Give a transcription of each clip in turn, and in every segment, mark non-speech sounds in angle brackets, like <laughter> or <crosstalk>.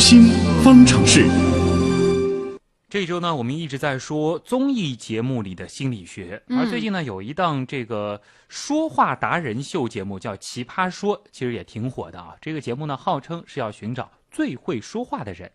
心方程式。这一周呢，我们一直在说综艺节目里的心理学，而最近呢，有一档这个说话达人秀节目叫《奇葩说》，其实也挺火的啊。这个节目呢，号称是要寻找最会说话的人。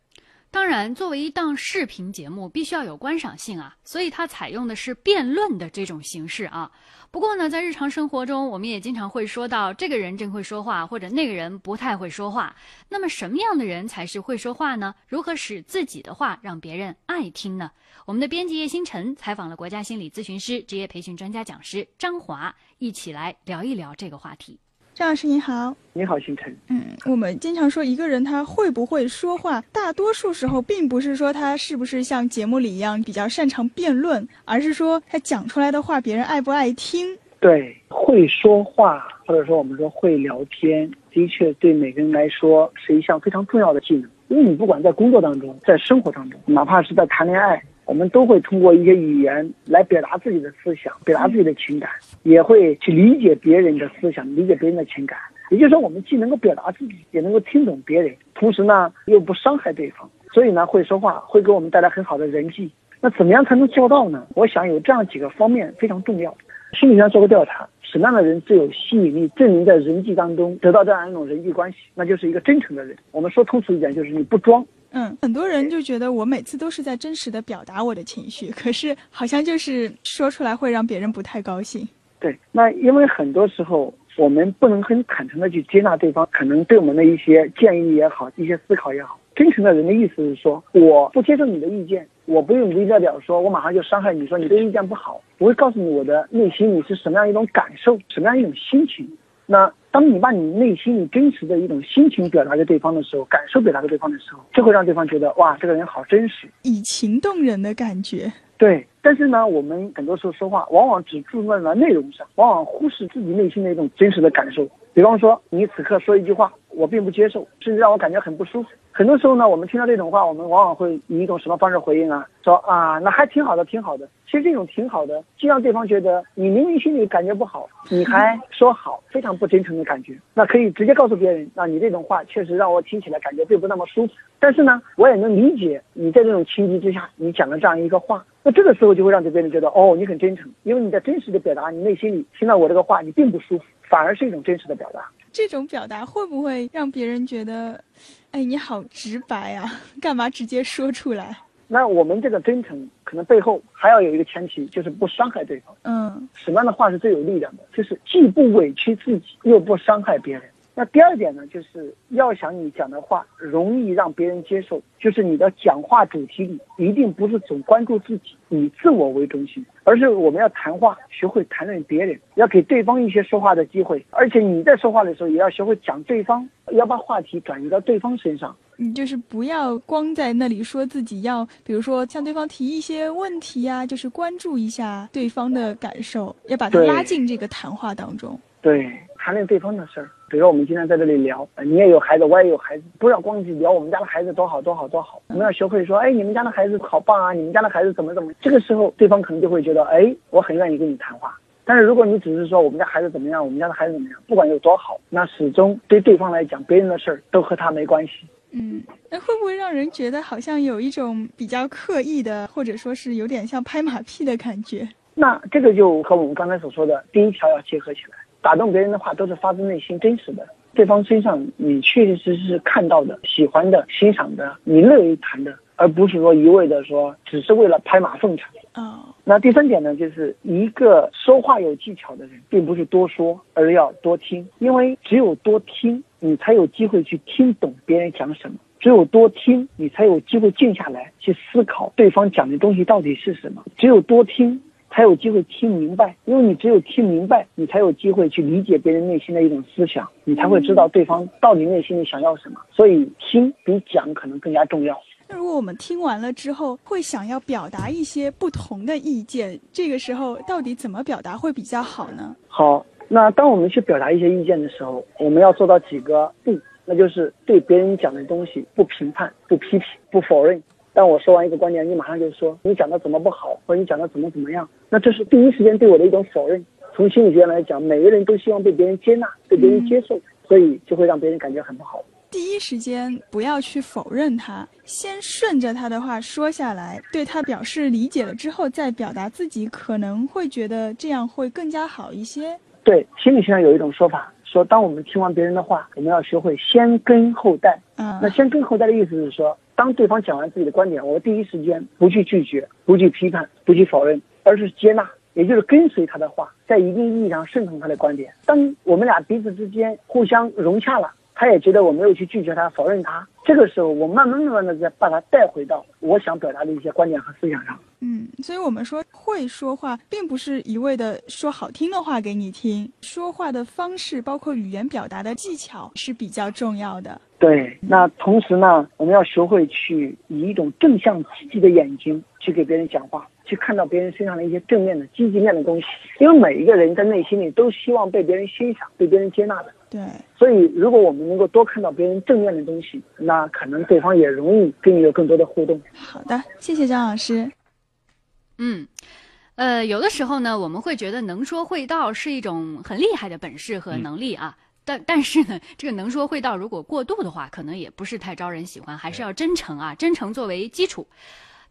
当然，作为一档视频节目，必须要有观赏性啊，所以它采用的是辩论的这种形式啊。不过呢，在日常生活中，我们也经常会说到这个人真会说话，或者那个人不太会说话。那么，什么样的人才是会说话呢？如何使自己的话让别人爱听呢？我们的编辑叶星辰采访了国家心理咨询师、职业培训专家讲师张华，一起来聊一聊这个话题。张老师您好，你好，星辰。嗯，我们经常说一个人他会不会说话，大多数时候并不是说他是不是像节目里一样比较擅长辩论，而是说他讲出来的话别人爱不爱听。对，会说话或者说我们说会聊天，的确对每个人来说是一项非常重要的技能。因为你不管在工作当中，在生活当中，哪怕是在谈恋爱。我们都会通过一些语言来表达自己的思想，表达自己的情感，也会去理解别人的思想，理解别人的情感。也就是说，我们既能够表达自己，也能够听懂别人，同时呢又不伤害对方。所以呢，会说话会给我们带来很好的人际。那怎么样才能做到呢？我想有这样几个方面非常重要。心理学上做过调查，什么样的人最有吸引力，证明在人际当中得到这样一种人际关系？那就是一个真诚的人。我们说通俗一点，就是你不装。嗯，很多人就觉得我每次都是在真实的表达我的情绪，<laughs> 可是好像就是说出来会让别人不太高兴。对，那因为很多时候我们不能很坦诚的去接纳对方可能对我们的一些建议也好，一些思考也好。真诚的人的意思是说，我不接受你的意见，我不用微表说，我马上就伤害你，说你的意见不好，我会告诉你我的内心你是什么样一种感受，什么样一种心情。那当你把你内心里真实的一种心情表达给对方的时候，感受表达给对方的时候，就会让对方觉得哇，这个人好真实，以情动人的感觉。对，但是呢，我们很多时候说话，往往只注重在内容上，往往忽视自己内心的一种真实的感受。比方说，你此刻说一句话，我并不接受，甚至让我感觉很不舒服。很多时候呢，我们听到这种话，我们往往会以一种什么方式回应啊？说啊，那还挺好的，挺好的。其实这种挺好的，既让对方觉得你明明心里感觉不好，你还说好，非常不真诚的感觉。那可以直接告诉别人，那你这种话确实让我听起来感觉并不那么舒服。但是呢，我也能理解你在这种情急之下，你讲了这样一个话。那这个时候就会让别人觉得，哦，你很真诚，因为你在真实的表达你内心里听到我这个话，你并不舒服，反而是一种真实的表达。这种表达会不会让别人觉得，哎，你好直白啊？干嘛直接说出来？那我们这个真诚，可能背后还要有一个前提，就是不伤害对方。嗯，什么样的话是最有力量的？就是既不委屈自己，又不伤害别人。那第二点呢，就是要想你讲的话容易让别人接受，就是你的讲话主题里一定不是总关注自己，以自我为中心，而是我们要谈话，学会谈论别人，要给对方一些说话的机会，而且你在说话的时候也要学会讲对方，要把话题转移到对方身上。你就是不要光在那里说自己，要比如说向对方提一些问题呀，就是关注一下对方的感受，要把他拉进这个谈话当中。对。谈论对方的事儿，比如说我们今天在这里聊，你也有孩子，我也有孩子，不要光去聊我们家的孩子多好多好多好，我们要学会说，哎，你们家的孩子好棒啊，你们家的孩子怎么怎么，这个时候对方可能就会觉得，哎，我很愿意跟你谈话。但是如果你只是说我们家孩子怎么样，我们家的孩子怎么样，不管有多好，那始终对对方来讲，别人的事儿都和他没关系。嗯，那会不会让人觉得好像有一种比较刻意的，或者说是有点像拍马屁的感觉？那这个就和我们刚才所说的第一条要结合起来。打动别人的话都是发自内心、真实的。对方身上你确确实实是看到的、喜欢的、欣赏的，你乐于谈的，而不是说一味的说，只是为了拍马奉承。哦。那第三点呢，就是一个说话有技巧的人，并不是多说，而要多听，因为只有多听，你才有机会去听懂别人讲什么；只有多听，你才有机会静下来去思考对方讲的东西到底是什么；只有多听。才有机会听明白，因为你只有听明白，你才有机会去理解别人内心的一种思想，你才会知道对方到底内心里想要什么。所以听比讲可能更加重要。那如果我们听完了之后，会想要表达一些不同的意见，这个时候到底怎么表达会比较好呢？好，那当我们去表达一些意见的时候，我们要做到几个不，那就是对别人讲的东西不评判、不批评、不否认。当我说完一个观点，你马上就说你讲的怎么不好，或者你讲的怎么怎么样，那这是第一时间对我的一种否认。从心理学来讲，每个人都希望被别人接纳，被别人接受，所以就会让别人感觉很不好。第一时间不要去否认他，先顺着他的话说下来，对他表示理解了之后再表达自己，可能会觉得这样会更加好一些。对，心理学上有一种说法，说当我们听完别人的话，我们要学会先跟后带。嗯，那先跟后带的意思是说，当对方讲完自己的观点，我第一时间不去拒绝，不去批判，不去否认，而是接纳，也就是跟随他的话，在一定意义上顺从他的观点。当我们俩彼此之间互相融洽了。他也觉得我没有去拒绝他、否认他，这个时候我慢慢慢慢的再把他带回到我想表达的一些观点和思想上。嗯，所以我们说会说话，并不是一味的说好听的话给你听，说话的方式，包括语言表达的技巧是比较重要的。对，那同时呢，我们要学会去以一种正向积极的眼睛去给别人讲话，去看到别人身上的一些正面的、积极面的东西，因为每一个人在内心里都希望被别人欣赏、被别人接纳的。对，所以如果我们能够多看到别人正面的东西，那可能对方也容易跟你有更多的互动。好的，谢谢张老师。嗯，呃，有的时候呢，我们会觉得能说会道是一种很厉害的本事和能力啊，但但是呢，这个能说会道如果过度的话，可能也不是太招人喜欢，还是要真诚啊，真诚作为基础。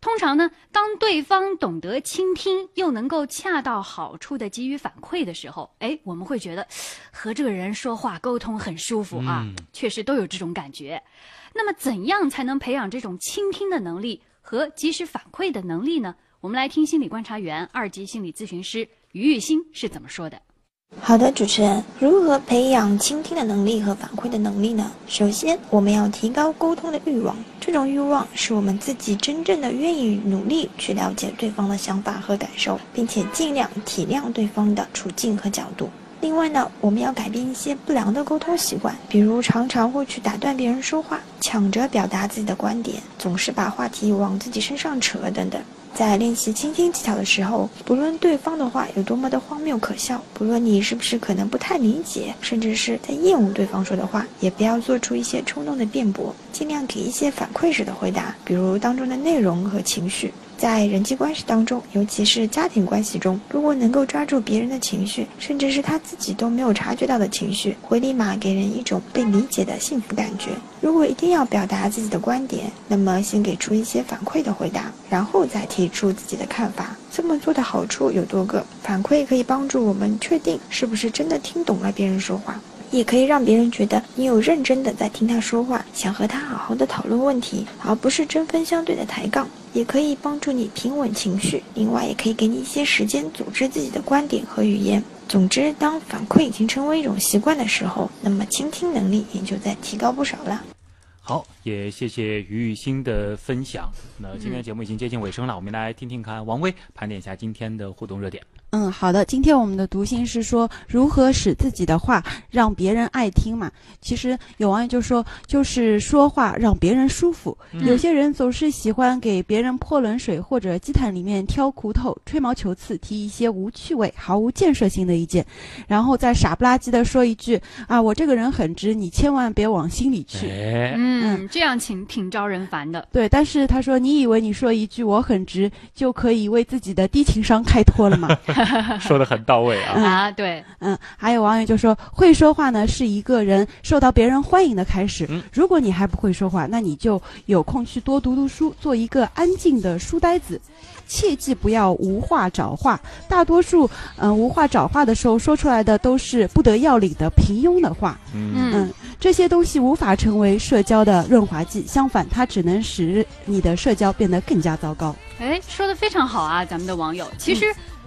通常呢，当对方懂得倾听，又能够恰到好处的给予反馈的时候，哎，我们会觉得和这个人说话沟通很舒服啊，确实都有这种感觉。那么，怎样才能培养这种倾听的能力和及时反馈的能力呢？我们来听心理观察员、二级心理咨询师于玉新是怎么说的。好的，主持人，如何培养倾听的能力和反馈的能力呢？首先，我们要提高沟通的欲望，这种欲望是我们自己真正的愿意努力去了解对方的想法和感受，并且尽量体谅对方的处境和角度。另外呢，我们要改变一些不良的沟通习惯，比如常常会去打断别人说话，抢着表达自己的观点，总是把话题往自己身上扯等等。在练习倾听技巧的时候，不论对方的话有多么的荒谬可笑，不论你是不是可能不太理解，甚至是在厌恶对方说的话，也不要做出一些冲动的辩驳，尽量给一些反馈式的回答，比如当中的内容和情绪。在人际关系当中，尤其是家庭关系中，如果能够抓住别人的情绪，甚至是他自己都没有察觉到的情绪，会立马给人一种被理解的幸福感觉。如果一定要表达自己的观点，那么先给出一些反馈的回答，然后再提出自己的看法。这么做的好处有多个：反馈可以帮助我们确定是不是真的听懂了别人说话。也可以让别人觉得你有认真的在听他说话，想和他好好的讨论问题，而不是针锋相对的抬杠。也可以帮助你平稳情绪，另外也可以给你一些时间组织自己的观点和语言。总之，当反馈已经成为一种习惯的时候，那么倾听能力也就在提高不少了。好，也谢谢于雨欣的分享。那今天的节目已经接近尾声了，我们来听听看王威盘点一下今天的互动热点。嗯，好的。今天我们的读心是说如何使自己的话让别人爱听嘛。其实有网友就说，就是说话让别人舒服。有些人总是喜欢给别人泼冷水，或者鸡蛋里面挑骨头，吹毛求疵，提一些无趣味、毫无建设性的意见，然后再傻不拉几的说一句啊，我这个人很直，你千万别往心里去。嗯，这样挺挺招人烦的。对，但是他说，你以为你说一句我很直就可以为自己的低情商开脱了吗？<laughs> <laughs> 说的很到位啊！啊，对，嗯，还有网友就说，会说话呢是一个人受到别人欢迎的开始。如果你还不会说话，那你就有空去多读读书，做一个安静的书呆子，切记不要无话找话。大多数嗯无话找话的时候说出来的都是不得要领的平庸的话。嗯，这些东西无法成为社交的润滑剂，相反，它只能使你的社交变得更加糟糕。哎，说的非常好啊，咱们的网友，其实。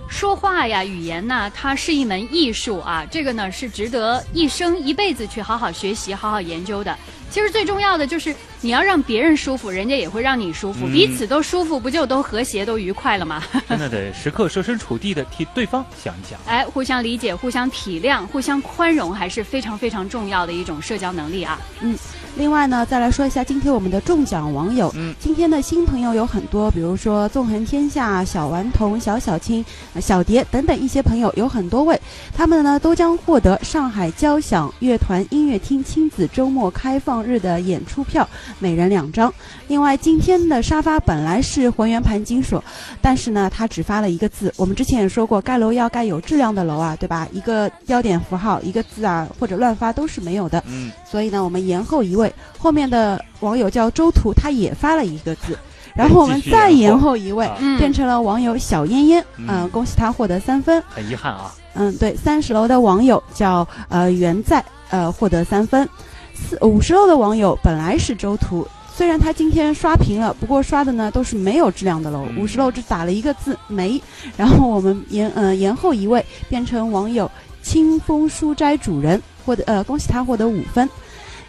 说话呀，语言呐，它是一门艺术啊，这个呢是值得一生一辈子去好好学习、好好研究的。其实最重要的就是你要让别人舒服，人家也会让你舒服，彼此都舒服，不就都和谐、都愉快了吗？<laughs> 真的得时刻设身处地的替对方想一想。哎，互相理解、互相体谅、互相宽容，还是非常非常重要的一种社交能力啊。嗯。另外呢，再来说一下今天我们的中奖网友。嗯，今天的新朋友有很多，比如说纵横天下、小顽童、小小青、小蝶等等一些朋友有很多位，他们呢都将获得上海交响乐团音乐厅亲子周末开放放日的演出票，每人两张。另外，今天的沙发本来是浑圆盘金属，但是呢，他只发了一个字。我们之前也说过，盖楼要盖有质量的楼啊，对吧？一个标点符号、一个字啊，或者乱发都是没有的。嗯，所以呢，我们延后一位。后面的网友叫周图，他也发了一个字。然后我们再延后一位，变成了网友小烟烟，嗯，恭喜他获得三分。很遗憾啊。嗯，对，三十楼的网友叫呃袁在，呃获得三分。四五十楼的网友本来是周图，虽然他今天刷屏了，不过刷的呢都是没有质量的楼。五十楼只打了一个字没。然后我们延呃延后一位，变成网友清风书斋主人，获得呃恭喜他获得五分。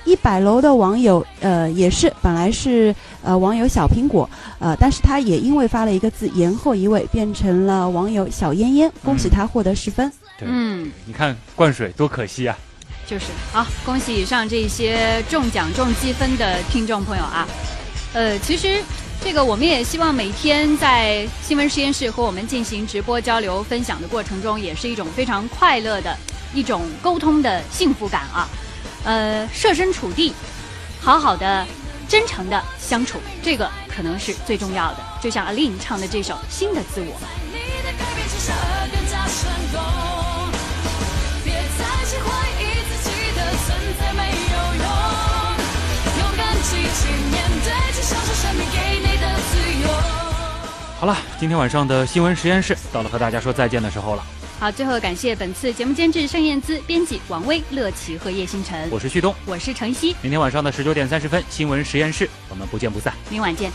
一百楼的网友，呃，也是本来是呃网友小苹果，呃，但是他也因为发了一个字延后一位，变成了网友小烟烟，恭喜他获得十分。嗯，你看灌水多可惜啊！就是好，恭喜以上这些中奖中积分的听众朋友啊！呃，其实这个我们也希望每天在新闻实验室和我们进行直播交流分享的过程中，也是一种非常快乐的一种沟通的幸福感啊。呃，设身处地，好好的、真诚的相处，这个可能是最重要的。就像阿令唱的这首《新的自我》。你的改变好了，今天晚上的新闻实验室到了和大家说再见的时候了。好，最后感谢本次节目监制盛燕姿，编辑王威、乐琪和叶星辰。我是旭东，我是程曦。明天晚上的十九点三十分，新闻实验室，我们不见不散。明晚见。